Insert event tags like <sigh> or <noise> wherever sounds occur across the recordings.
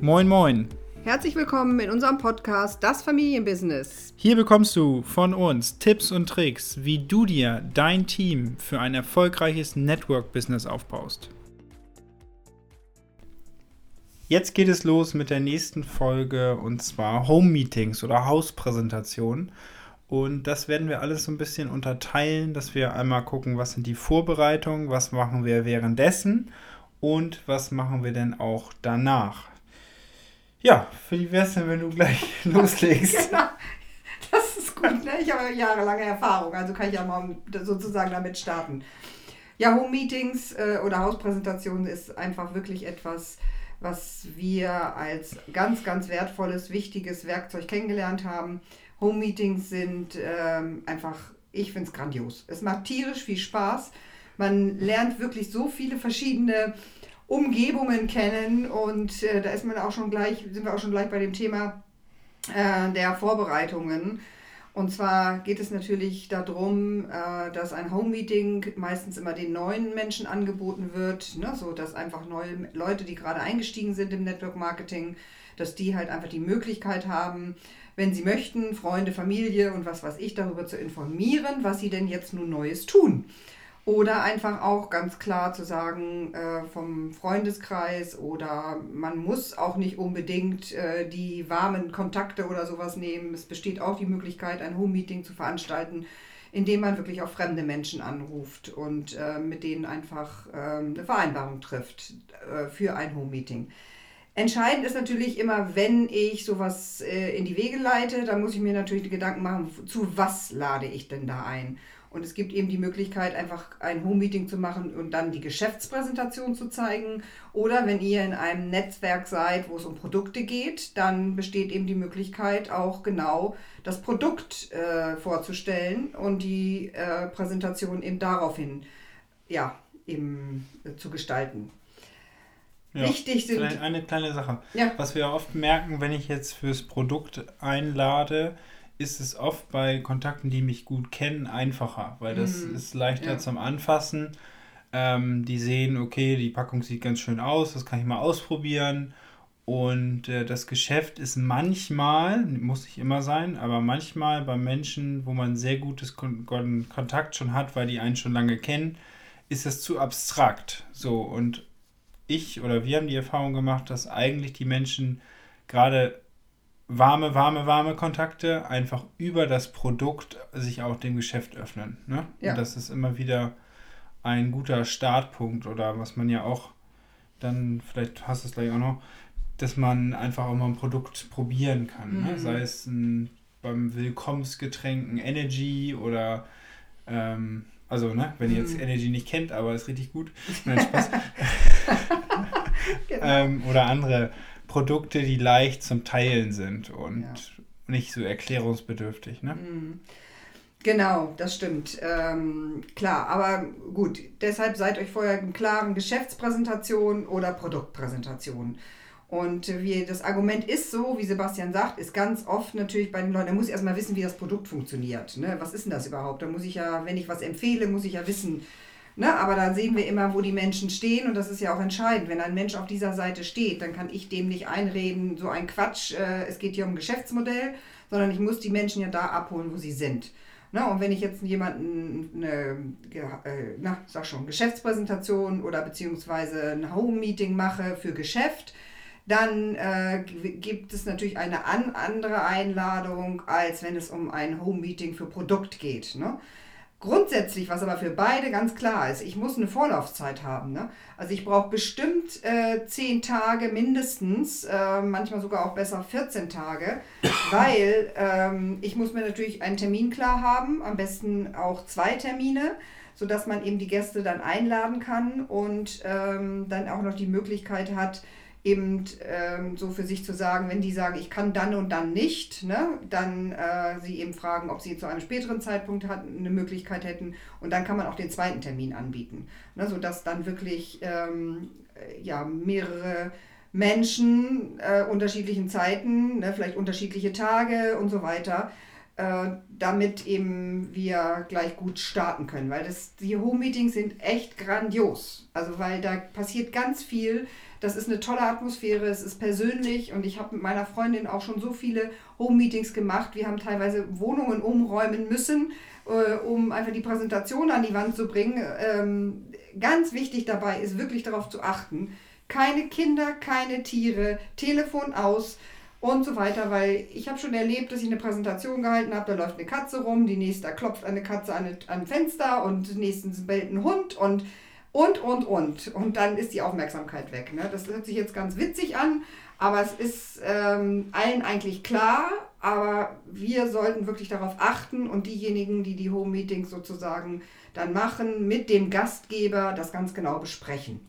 Moin, moin. Herzlich willkommen in unserem Podcast Das Familienbusiness. Hier bekommst du von uns Tipps und Tricks, wie du dir dein Team für ein erfolgreiches Network-Business aufbaust. Jetzt geht es los mit der nächsten Folge und zwar Home Meetings oder Hauspräsentationen. Und das werden wir alles so ein bisschen unterteilen, dass wir einmal gucken, was sind die Vorbereitungen, was machen wir währenddessen und was machen wir denn auch danach. Ja, wie wär's denn, wenn du gleich <laughs> loslegst? <laughs> genau. Das ist gut, ne? Ich habe jahrelange Erfahrung, also kann ich ja mal sozusagen damit starten. Ja, Home-Meetings äh, oder Hauspräsentationen ist einfach wirklich etwas, was wir als ganz, ganz wertvolles, wichtiges Werkzeug kennengelernt haben. Home-Meetings sind ähm, einfach, ich finde es grandios. Es macht tierisch viel Spaß. Man lernt wirklich so viele verschiedene Umgebungen kennen und äh, da ist man auch schon gleich, sind wir auch schon gleich bei dem Thema äh, der Vorbereitungen. Und zwar geht es natürlich darum, äh, dass ein Home-Meeting meistens immer den neuen Menschen angeboten wird, ne? so dass einfach neue Leute, die gerade eingestiegen sind im Network Marketing, dass die halt einfach die Möglichkeit haben, wenn sie möchten, Freunde, Familie und was weiß ich, darüber zu informieren, was sie denn jetzt nun Neues tun. Oder einfach auch ganz klar zu sagen äh, vom Freundeskreis oder man muss auch nicht unbedingt äh, die warmen Kontakte oder sowas nehmen. Es besteht auch die Möglichkeit, ein Home-Meeting zu veranstalten, indem man wirklich auch fremde Menschen anruft und äh, mit denen einfach ähm, eine Vereinbarung trifft äh, für ein Home-Meeting. Entscheidend ist natürlich immer, wenn ich sowas äh, in die Wege leite, dann muss ich mir natürlich Gedanken machen, zu was lade ich denn da ein? Und es gibt eben die Möglichkeit, einfach ein Home-Meeting zu machen und dann die Geschäftspräsentation zu zeigen. Oder wenn ihr in einem Netzwerk seid, wo es um Produkte geht, dann besteht eben die Möglichkeit, auch genau das Produkt äh, vorzustellen und die äh, Präsentation eben daraufhin ja, eben, äh, zu gestalten. Ja, Wichtig sind. Eine kleine Sache. Ja. Was wir oft merken, wenn ich jetzt fürs Produkt einlade, ist es oft bei Kontakten, die mich gut kennen, einfacher, weil das mm, ist leichter ja. zum Anfassen. Ähm, die sehen, okay, die Packung sieht ganz schön aus, das kann ich mal ausprobieren. Und äh, das Geschäft ist manchmal, muss nicht immer sein, aber manchmal bei Menschen, wo man sehr gutes Kon Kontakt schon hat, weil die einen schon lange kennen, ist das zu abstrakt. So, und ich oder wir haben die Erfahrung gemacht, dass eigentlich die Menschen gerade warme, warme, warme Kontakte einfach über das Produkt sich auch dem Geschäft öffnen. Ne? Ja. Und das ist immer wieder ein guter Startpunkt oder was man ja auch dann, vielleicht hast du es gleich auch noch, dass man einfach auch mal ein Produkt probieren kann. Ne? Mhm. Ne? Sei es ein, beim Willkommensgetränk ein Energy oder ähm, also, ne, wenn ihr jetzt mhm. Energy nicht kennt, aber ist richtig gut. <laughs> Nein, Spaß. genau. <laughs> ähm, oder andere Produkte, die leicht zum Teilen sind und ja. nicht so erklärungsbedürftig. Ne? Mhm. Genau, das stimmt. Ähm, klar, aber gut, deshalb seid euch vorher im klaren Geschäftspräsentation oder Produktpräsentation. Und wie das Argument ist so, wie Sebastian sagt, ist ganz oft natürlich bei den Leuten, da muss ich erstmal wissen, wie das Produkt funktioniert. Ne? Was ist denn das überhaupt? Da muss ich ja, wenn ich was empfehle, muss ich ja wissen, Ne? Aber da sehen wir immer, wo die Menschen stehen und das ist ja auch entscheidend. Wenn ein Mensch auf dieser Seite steht, dann kann ich dem nicht einreden, so ein Quatsch, äh, es geht hier um Geschäftsmodell, sondern ich muss die Menschen ja da abholen, wo sie sind. Ne? Und wenn ich jetzt jemanden eine, äh, na, sag schon, Geschäftspräsentation oder beziehungsweise ein Home-Meeting mache für Geschäft, dann äh, gibt es natürlich eine an, andere Einladung, als wenn es um ein Home-Meeting für Produkt geht. Ne? Grundsätzlich, was aber für beide ganz klar ist, ich muss eine Vorlaufzeit haben. Ne? Also ich brauche bestimmt äh, 10 Tage mindestens, äh, manchmal sogar auch besser 14 Tage, weil ähm, ich muss mir natürlich einen Termin klar haben, am besten auch zwei Termine, sodass man eben die Gäste dann einladen kann und ähm, dann auch noch die Möglichkeit hat, eben ähm, so für sich zu sagen, wenn die sagen, ich kann dann und dann nicht, ne, dann äh, sie eben fragen, ob sie zu einem späteren Zeitpunkt hat, eine Möglichkeit hätten und dann kann man auch den zweiten Termin anbieten, ne, sodass dann wirklich ähm, ja, mehrere Menschen äh, unterschiedlichen Zeiten, ne, vielleicht unterschiedliche Tage und so weiter, äh, damit eben wir gleich gut starten können. Weil das, die Home-Meetings sind echt grandios. Also weil da passiert ganz viel. Das ist eine tolle Atmosphäre, es ist persönlich und ich habe mit meiner Freundin auch schon so viele Home-Meetings gemacht. Wir haben teilweise Wohnungen umräumen müssen, äh, um einfach die Präsentation an die Wand zu bringen. Ähm, ganz wichtig dabei ist wirklich darauf zu achten, keine Kinder, keine Tiere, Telefon aus und so weiter, weil ich habe schon erlebt, dass ich eine Präsentation gehalten habe, da läuft eine Katze rum, die nächste klopft eine Katze an ein Fenster und nächstens bellt ein Hund und und und und und dann ist die Aufmerksamkeit weg. Ne? Das hört sich jetzt ganz witzig an, aber es ist ähm, allen eigentlich klar, aber wir sollten wirklich darauf achten und diejenigen, die die Home Meetings sozusagen dann machen, mit dem Gastgeber das ganz genau besprechen.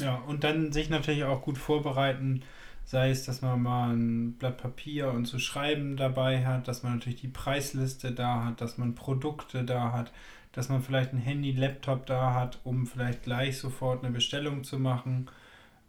Ja, und dann sich natürlich auch gut vorbereiten, sei es, dass man mal ein Blatt Papier und zu schreiben dabei hat, dass man natürlich die Preisliste da hat, dass man Produkte da hat, dass man vielleicht ein Handy, Laptop da hat, um vielleicht gleich sofort eine Bestellung zu machen.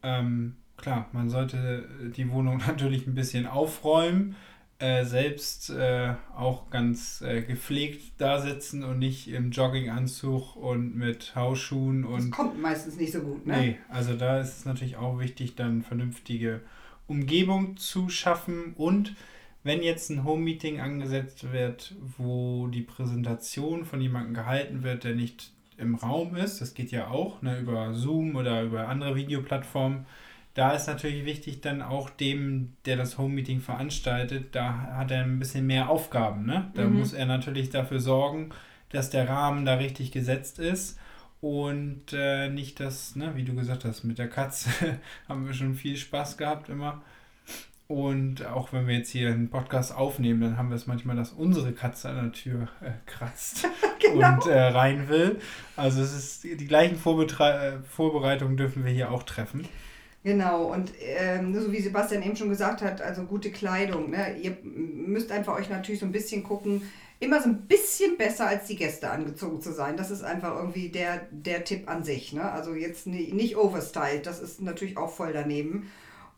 Ähm, klar, man sollte die Wohnung <laughs> natürlich ein bisschen aufräumen, äh, selbst äh, auch ganz äh, gepflegt da sitzen und nicht im Jogginganzug und mit Hausschuhen und. Das kommt meistens nicht so gut, ne? Nee, also da ist es natürlich auch wichtig, dann vernünftige Umgebung zu schaffen und wenn jetzt ein Home-Meeting angesetzt wird, wo die Präsentation von jemandem gehalten wird, der nicht im Raum ist, das geht ja auch ne, über Zoom oder über andere Videoplattformen, da ist natürlich wichtig, dann auch dem, der das Home-Meeting veranstaltet, da hat er ein bisschen mehr Aufgaben. Ne? Da mhm. muss er natürlich dafür sorgen, dass der Rahmen da richtig gesetzt ist und äh, nicht das, ne, wie du gesagt hast, mit der Katze <laughs> haben wir schon viel Spaß gehabt immer. Und auch wenn wir jetzt hier einen Podcast aufnehmen, dann haben wir es manchmal, dass unsere Katze an der Tür äh, kratzt <laughs> genau. und äh, rein will. Also es ist die gleichen Vorbetre äh, Vorbereitungen dürfen wir hier auch treffen. Genau, und ähm, so wie Sebastian eben schon gesagt hat, also gute Kleidung. Ne? Ihr müsst einfach euch natürlich so ein bisschen gucken, immer so ein bisschen besser als die Gäste angezogen zu sein. Das ist einfach irgendwie der, der Tipp an sich. Ne? Also jetzt nicht, nicht overstyled, das ist natürlich auch voll daneben.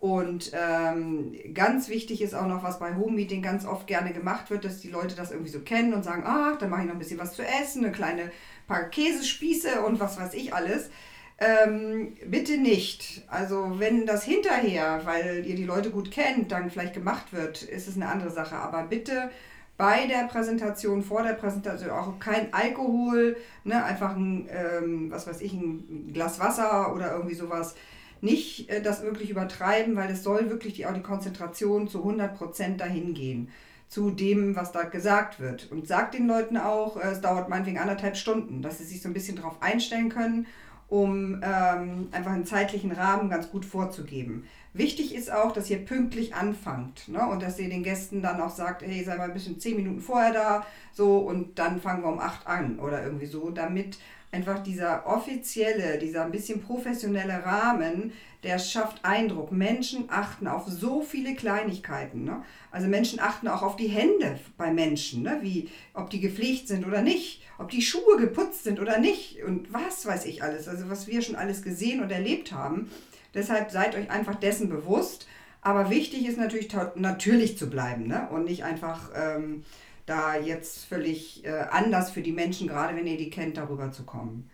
Und ähm, ganz wichtig ist auch noch, was bei Home Meeting ganz oft gerne gemacht wird, dass die Leute das irgendwie so kennen und sagen, ach, dann mache ich noch ein bisschen was zu essen, eine kleine paar Käsespieße und was weiß ich alles. Ähm, bitte nicht. Also wenn das hinterher, weil ihr die Leute gut kennt, dann vielleicht gemacht wird, ist es eine andere Sache. Aber bitte bei der Präsentation, vor der Präsentation auch kein Alkohol, ne, einfach ein, ähm, was weiß ich, ein Glas Wasser oder irgendwie sowas. Nicht äh, das wirklich übertreiben, weil es soll wirklich die, auch die Konzentration zu 100% dahin gehen zu dem, was da gesagt wird. Und sagt den Leuten auch, äh, es dauert meinetwegen anderthalb Stunden, dass sie sich so ein bisschen darauf einstellen können um ähm, einfach einen zeitlichen Rahmen ganz gut vorzugeben. Wichtig ist auch, dass ihr pünktlich anfangt ne? und dass ihr den Gästen dann auch sagt, hey, sei mal ein bisschen zehn Minuten vorher da, so und dann fangen wir um acht an oder irgendwie so, damit einfach dieser offizielle, dieser ein bisschen professionelle Rahmen, der schafft Eindruck. Menschen achten auf so viele Kleinigkeiten. Ne? Also Menschen achten auch auf die Hände bei Menschen, ne? wie ob die gepflegt sind oder nicht ob die Schuhe geputzt sind oder nicht und was weiß ich alles, also was wir schon alles gesehen und erlebt haben. Deshalb seid euch einfach dessen bewusst. Aber wichtig ist natürlich natürlich zu bleiben ne? und nicht einfach ähm, da jetzt völlig äh, anders für die Menschen, gerade wenn ihr die kennt, darüber zu kommen.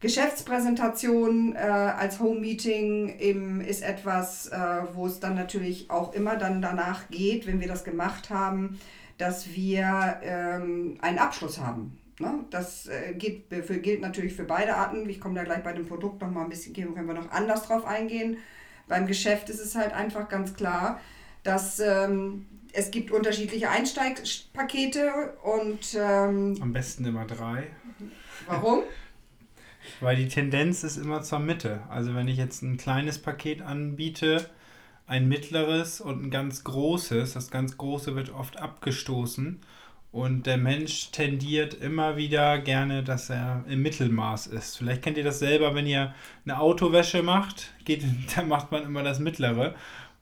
Geschäftspräsentation äh, als Home-Meeting ist etwas, äh, wo es dann natürlich auch immer dann danach geht, wenn wir das gemacht haben, dass wir ähm, einen Abschluss haben. Ne? Das äh, geht, für, gilt natürlich für beide Arten. Ich komme da gleich bei dem Produkt noch mal ein bisschen, können wir noch anders drauf eingehen. Beim Geschäft ist es halt einfach ganz klar, dass ähm, es gibt unterschiedliche Einsteigpakete und... Ähm, Am besten immer drei. Warum? <laughs> Weil die Tendenz ist immer zur Mitte. Also wenn ich jetzt ein kleines Paket anbiete, ein mittleres und ein ganz großes, das ganz große wird oft abgestoßen und der Mensch tendiert immer wieder gerne, dass er im Mittelmaß ist. Vielleicht kennt ihr das selber, wenn ihr eine Autowäsche macht, geht, <laughs> da macht man immer das Mittlere.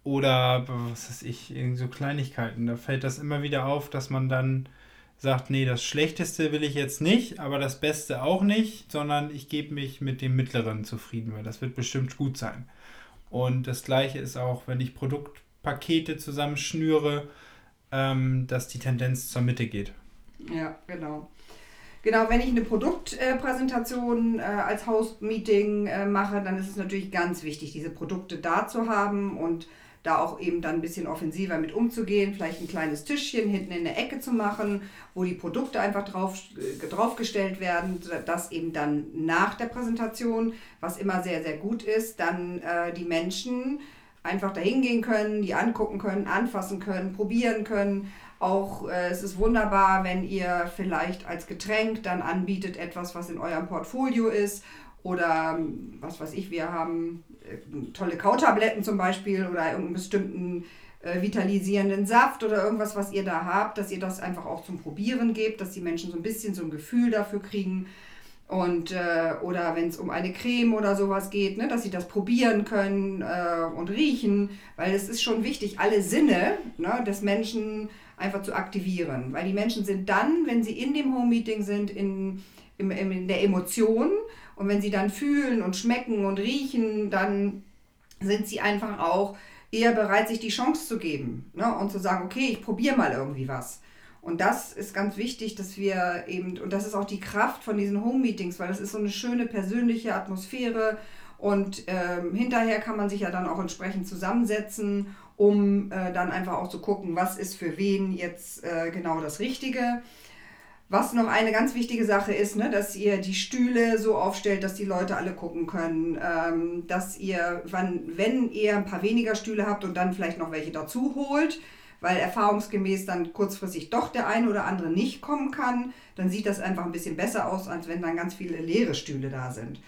Oder was weiß ich, so Kleinigkeiten. Da fällt das immer wieder auf, dass man dann sagt, nee, das Schlechteste will ich jetzt nicht, aber das Beste auch nicht, sondern ich gebe mich mit dem Mittleren zufrieden, weil das wird bestimmt gut sein. Und das gleiche ist auch, wenn ich Produktpakete zusammenschnüre, ähm, dass die Tendenz zur Mitte geht. Ja, genau. Genau, wenn ich eine Produktpräsentation äh, als Host-Meeting äh, mache, dann ist es natürlich ganz wichtig, diese Produkte da zu haben und da auch eben dann ein bisschen offensiver mit umzugehen, vielleicht ein kleines Tischchen hinten in der Ecke zu machen, wo die Produkte einfach drauf, äh, draufgestellt werden, dass eben dann nach der Präsentation, was immer sehr, sehr gut ist, dann äh, die Menschen einfach dahin gehen können, die angucken können, anfassen können, probieren können. Auch äh, es ist wunderbar, wenn ihr vielleicht als Getränk dann anbietet etwas, was in eurem Portfolio ist. Oder was weiß ich, wir haben tolle Kautabletten zum Beispiel oder irgendeinen bestimmten äh, vitalisierenden Saft oder irgendwas, was ihr da habt, dass ihr das einfach auch zum Probieren gebt, dass die Menschen so ein bisschen so ein Gefühl dafür kriegen und, äh, oder wenn es um eine Creme oder sowas geht, ne, dass sie das probieren können äh, und riechen, weil es ist schon wichtig, alle Sinne ne, des Menschen einfach zu aktivieren. Weil die Menschen sind dann, wenn sie in dem Home-Meeting sind, in, in, in der Emotion und wenn sie dann fühlen und schmecken und riechen, dann sind sie einfach auch eher bereit, sich die Chance zu geben ne, und zu sagen, okay, ich probiere mal irgendwie was. Und das ist ganz wichtig, dass wir eben, und das ist auch die Kraft von diesen Home-Meetings, weil das ist so eine schöne persönliche Atmosphäre und ähm, hinterher kann man sich ja dann auch entsprechend zusammensetzen, um äh, dann einfach auch zu gucken, was ist für wen jetzt äh, genau das Richtige. Was noch eine ganz wichtige Sache ist, ne, dass ihr die Stühle so aufstellt, dass die Leute alle gucken können. Ähm, dass ihr, wann, wenn ihr ein paar weniger Stühle habt und dann vielleicht noch welche dazu holt, weil erfahrungsgemäß dann kurzfristig doch der eine oder andere nicht kommen kann, dann sieht das einfach ein bisschen besser aus, als wenn dann ganz viele leere Stühle da sind.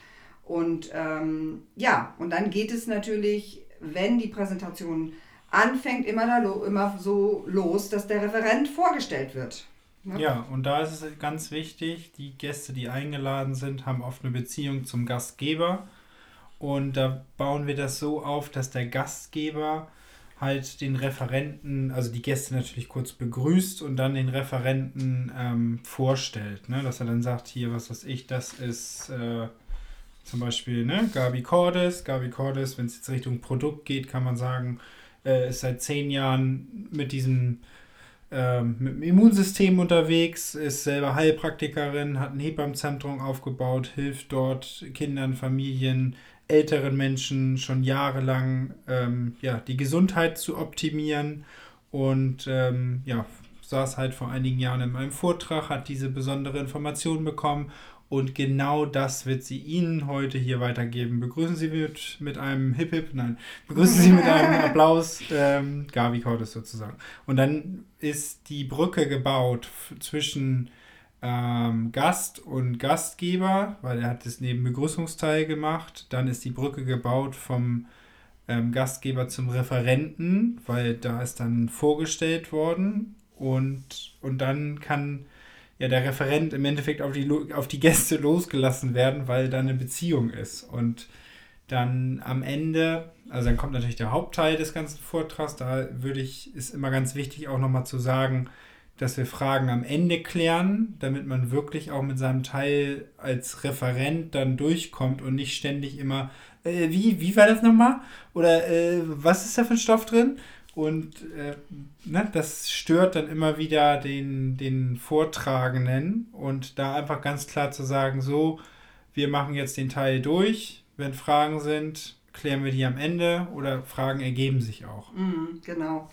Und ähm, ja, und dann geht es natürlich, wenn die Präsentation anfängt, immer, da immer so los, dass der Referent vorgestellt wird. Ja, und da ist es ganz wichtig, die Gäste, die eingeladen sind, haben oft eine Beziehung zum Gastgeber. Und da bauen wir das so auf, dass der Gastgeber halt den Referenten, also die Gäste natürlich kurz begrüßt und dann den Referenten ähm, vorstellt. Ne? Dass er dann sagt, hier, was weiß ich, das ist äh, zum Beispiel ne? Gabi Cordes. Gabi Cordes, wenn es jetzt Richtung Produkt geht, kann man sagen, äh, ist seit zehn Jahren mit diesem ähm, mit dem Immunsystem unterwegs, ist selber Heilpraktikerin, hat ein Hebammenzentrum aufgebaut, hilft dort Kindern, Familien, älteren Menschen schon jahrelang ähm, ja, die Gesundheit zu optimieren. Und ähm, ja, saß halt vor einigen Jahren in meinem Vortrag, hat diese besondere Information bekommen und genau das wird sie Ihnen heute hier weitergeben. Begrüßen Sie mit, mit einem Hip Hip, nein, begrüßen Sie mit einem <laughs> Applaus ähm, Gabi Cordes sozusagen. Und dann ist die Brücke gebaut zwischen ähm, Gast und Gastgeber, weil er hat das neben Begrüßungsteil gemacht. Dann ist die Brücke gebaut vom ähm, Gastgeber zum Referenten, weil da ist dann vorgestellt worden. Und, und dann kann ja der Referent im Endeffekt auf die, auf die Gäste losgelassen werden, weil da eine Beziehung ist. Und dann am Ende, also dann kommt natürlich der Hauptteil des ganzen Vortrags, da würde ich, ist immer ganz wichtig auch nochmal zu sagen, dass wir Fragen am Ende klären, damit man wirklich auch mit seinem Teil als Referent dann durchkommt und nicht ständig immer, äh, wie, wie war das nochmal? Oder äh, was ist da für ein Stoff drin? Und äh, ne, das stört dann immer wieder den, den Vortragenden und da einfach ganz klar zu sagen, so, wir machen jetzt den Teil durch, wenn Fragen sind, klären wir die am Ende oder Fragen ergeben sich auch. Mm, genau.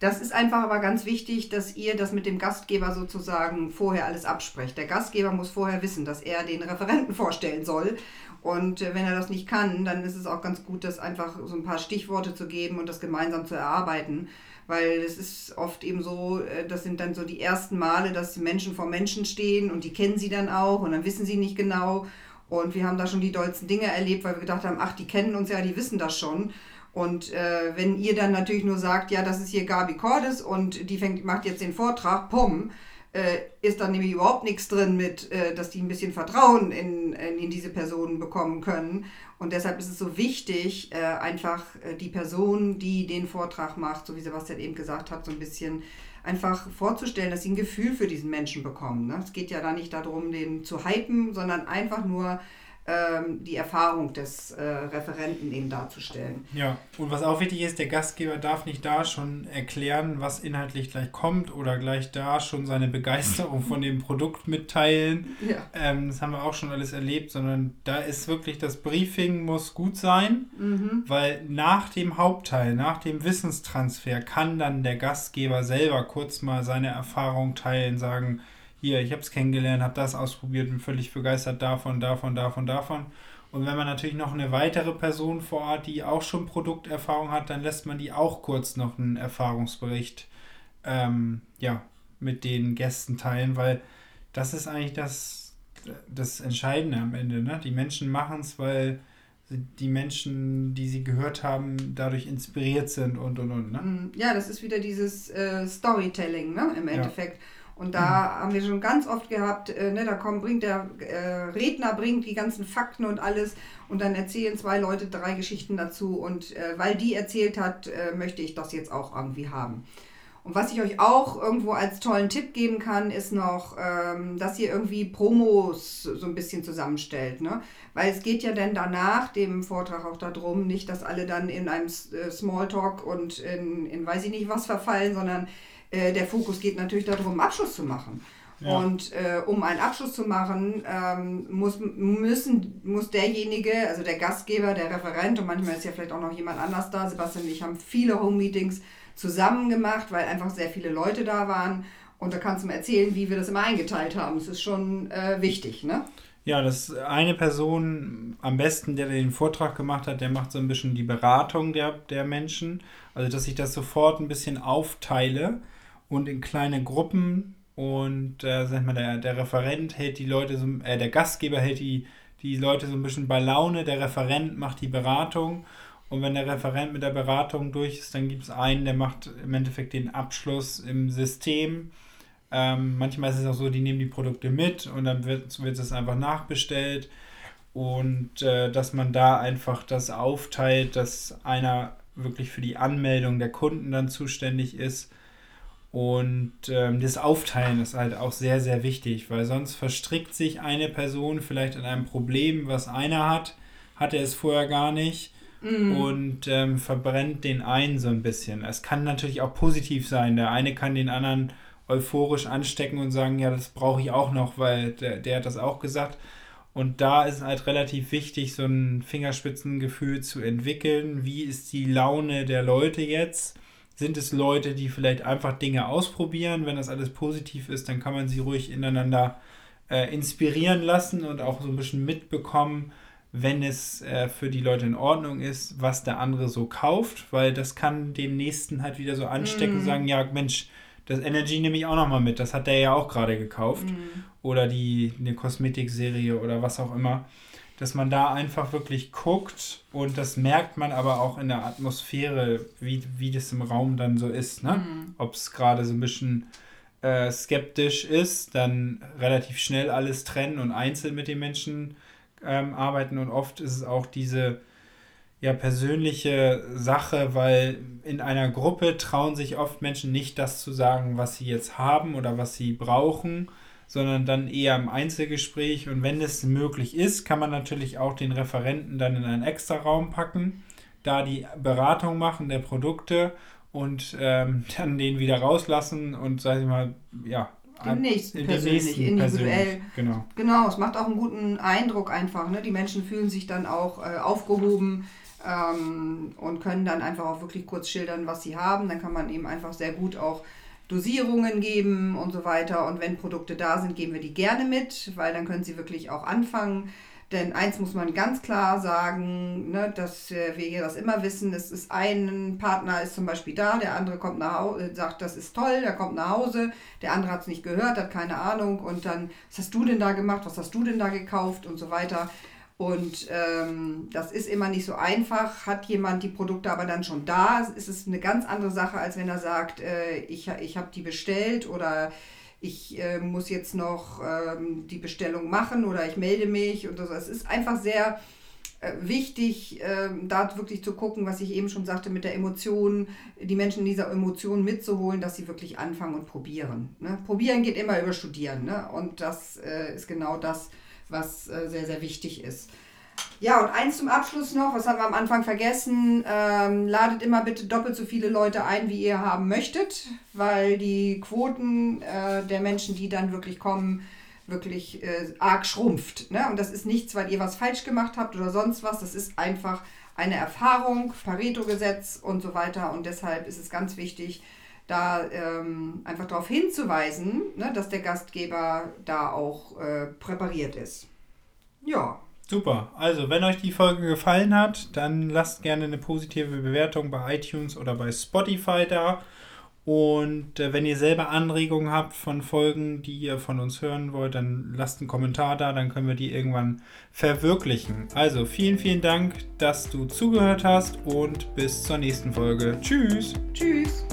Das ist einfach aber ganz wichtig, dass ihr das mit dem Gastgeber sozusagen vorher alles absprecht. Der Gastgeber muss vorher wissen, dass er den Referenten vorstellen soll. Und äh, wenn er das nicht kann, dann ist es auch ganz gut, das einfach so ein paar Stichworte zu geben und das gemeinsam zu erarbeiten. Weil es ist oft eben so, äh, das sind dann so die ersten Male, dass Menschen vor Menschen stehen und die kennen sie dann auch und dann wissen sie nicht genau. Und wir haben da schon die dollsten Dinge erlebt, weil wir gedacht haben, ach, die kennen uns ja, die wissen das schon. Und äh, wenn ihr dann natürlich nur sagt, ja, das ist hier Gabi Cordes und die fängt, macht jetzt den Vortrag, pum, äh, ist dann nämlich überhaupt nichts drin mit, äh, dass die ein bisschen Vertrauen in, in, in, diese Personen bekommen können. Und deshalb ist es so wichtig, äh, einfach äh, die Person, die den Vortrag macht, so wie Sebastian eben gesagt hat, so ein bisschen einfach vorzustellen, dass sie ein Gefühl für diesen Menschen bekommen. Ne? Es geht ja da nicht darum, den zu hypen, sondern einfach nur ähm, die Erfahrung des äh, Referenten eben darzustellen. Ja, und was auch wichtig ist, der Gastgeber darf nicht da schon erklären, was inhaltlich gleich kommt oder gleich da schon seine Begeisterung von dem Produkt mitteilen. Ja. Ähm, das haben wir auch schon alles erlebt, sondern da ist wirklich das Briefing muss gut sein, mhm. weil nach dem Hauptteil, nach dem Wissenstransfer kann dann der Gastgeber selber kurz mal seine Erfahrung teilen, sagen, hier, ich habe es kennengelernt, habe das ausprobiert, bin völlig begeistert davon, davon, davon, davon. Und wenn man natürlich noch eine weitere Person vor Ort, die auch schon Produkterfahrung hat, dann lässt man die auch kurz noch einen Erfahrungsbericht ähm, ja, mit den Gästen teilen, weil das ist eigentlich das, das Entscheidende am Ende. Ne? Die Menschen machen es, weil die Menschen, die sie gehört haben, dadurch inspiriert sind und und und. Ne? Ja, das ist wieder dieses äh, Storytelling ne? im Endeffekt. Ja. Und da mhm. haben wir schon ganz oft gehabt, äh, ne, da kommt, bringt der äh, Redner bringt die ganzen Fakten und alles und dann erzählen zwei Leute drei Geschichten dazu und äh, weil die erzählt hat, äh, möchte ich das jetzt auch irgendwie haben. Und was ich euch auch irgendwo als tollen Tipp geben kann, ist noch, ähm, dass ihr irgendwie Promos so ein bisschen zusammenstellt. Ne? Weil es geht ja dann danach dem Vortrag auch darum, nicht, dass alle dann in einem äh, Smalltalk und in, in weiß ich nicht was verfallen, sondern äh, der Fokus geht natürlich darum, Abschluss zu machen. Ja. Und äh, um einen Abschluss zu machen, ähm, muss, müssen, muss derjenige, also der Gastgeber, der Referent und manchmal ist ja vielleicht auch noch jemand anders da, Sebastian und ich haben viele Home-Meetings zusammen gemacht, weil einfach sehr viele Leute da waren. Und da kannst du mir erzählen, wie wir das immer eingeteilt haben. Das ist schon äh, wichtig, ne? Ja, das eine Person am besten, der den Vortrag gemacht hat, der macht so ein bisschen die Beratung der, der Menschen. Also, dass ich das sofort ein bisschen aufteile und in kleine Gruppen und äh, sag mal, der, der Referent hält die Leute so, äh, der Gastgeber hält die, die Leute so ein bisschen bei Laune, der Referent macht die Beratung und wenn der Referent mit der Beratung durch ist, dann gibt es einen, der macht im Endeffekt den Abschluss im System. Ähm, manchmal ist es auch so, die nehmen die Produkte mit und dann wird, es einfach nachbestellt und äh, dass man da einfach das aufteilt, dass einer wirklich für die Anmeldung der Kunden dann zuständig ist und ähm, das Aufteilen ist halt auch sehr, sehr wichtig, weil sonst verstrickt sich eine Person vielleicht in einem Problem, was einer hat, hat er es vorher gar nicht mm. und ähm, verbrennt den einen so ein bisschen. Es kann natürlich auch positiv sein. Der eine kann den anderen euphorisch anstecken und sagen, ja, das brauche ich auch noch, weil der, der hat das auch gesagt. Und da ist halt relativ wichtig, so ein Fingerspitzengefühl zu entwickeln. Wie ist die Laune der Leute jetzt? Sind es Leute, die vielleicht einfach Dinge ausprobieren? Wenn das alles positiv ist, dann kann man sie ruhig ineinander äh, inspirieren lassen und auch so ein bisschen mitbekommen, wenn es äh, für die Leute in Ordnung ist, was der andere so kauft, weil das kann den nächsten halt wieder so anstecken mm. und sagen, ja, Mensch, das Energy nehme ich auch nochmal mit, das hat der ja auch gerade gekauft. Mm. Oder die eine Kosmetikserie oder was auch immer dass man da einfach wirklich guckt und das merkt man aber auch in der Atmosphäre, wie, wie das im Raum dann so ist. Ne? Mhm. Ob es gerade so ein bisschen äh, skeptisch ist, dann relativ schnell alles trennen und einzeln mit den Menschen ähm, arbeiten und oft ist es auch diese ja, persönliche Sache, weil in einer Gruppe trauen sich oft Menschen nicht das zu sagen, was sie jetzt haben oder was sie brauchen sondern dann eher im Einzelgespräch. Und wenn es möglich ist, kann man natürlich auch den Referenten dann in einen extra Raum packen, da die Beratung machen der Produkte und ähm, <laughs> dann den wieder rauslassen und, sag ich mal, ja, dem nächsten persönlich, nächsten individuell. Persönlich, genau. genau, es macht auch einen guten Eindruck einfach. Ne? Die Menschen fühlen sich dann auch äh, aufgehoben ähm, und können dann einfach auch wirklich kurz schildern, was sie haben. Dann kann man eben einfach sehr gut auch Dosierungen geben und so weiter. Und wenn Produkte da sind, geben wir die gerne mit, weil dann können sie wirklich auch anfangen. Denn eins muss man ganz klar sagen, ne, dass wir hier das immer wissen, es ist ein Partner ist zum Beispiel da, der andere kommt nach Hause, sagt, das ist toll, der kommt nach Hause, der andere hat es nicht gehört, hat keine Ahnung und dann, was hast du denn da gemacht, was hast du denn da gekauft und so weiter. Und ähm, das ist immer nicht so einfach. Hat jemand die Produkte aber dann schon da, ist es eine ganz andere Sache, als wenn er sagt, äh, ich, ich habe die bestellt oder ich äh, muss jetzt noch ähm, die Bestellung machen oder ich melde mich und so. Es ist einfach sehr äh, wichtig, ähm, da wirklich zu gucken, was ich eben schon sagte, mit der Emotion, die Menschen dieser Emotion mitzuholen, dass sie wirklich anfangen und probieren. Ne? Probieren geht immer über Studieren. Ne? Und das äh, ist genau das, was äh, sehr, sehr wichtig ist. Ja, und eins zum Abschluss noch, was haben wir am Anfang vergessen? Ähm, ladet immer bitte doppelt so viele Leute ein, wie ihr haben möchtet, weil die Quoten äh, der Menschen, die dann wirklich kommen, wirklich äh, arg schrumpft. Ne? Und das ist nichts, weil ihr was falsch gemacht habt oder sonst was. Das ist einfach eine Erfahrung, Pareto-Gesetz und so weiter. Und deshalb ist es ganz wichtig, da ähm, einfach darauf hinzuweisen, ne, dass der Gastgeber da auch äh, präpariert ist. Ja. Super. Also, wenn euch die Folge gefallen hat, dann lasst gerne eine positive Bewertung bei iTunes oder bei Spotify da. Und äh, wenn ihr selber Anregungen habt von Folgen, die ihr von uns hören wollt, dann lasst einen Kommentar da, dann können wir die irgendwann verwirklichen. Also vielen, vielen Dank, dass du zugehört hast und bis zur nächsten Folge. Tschüss. Tschüss.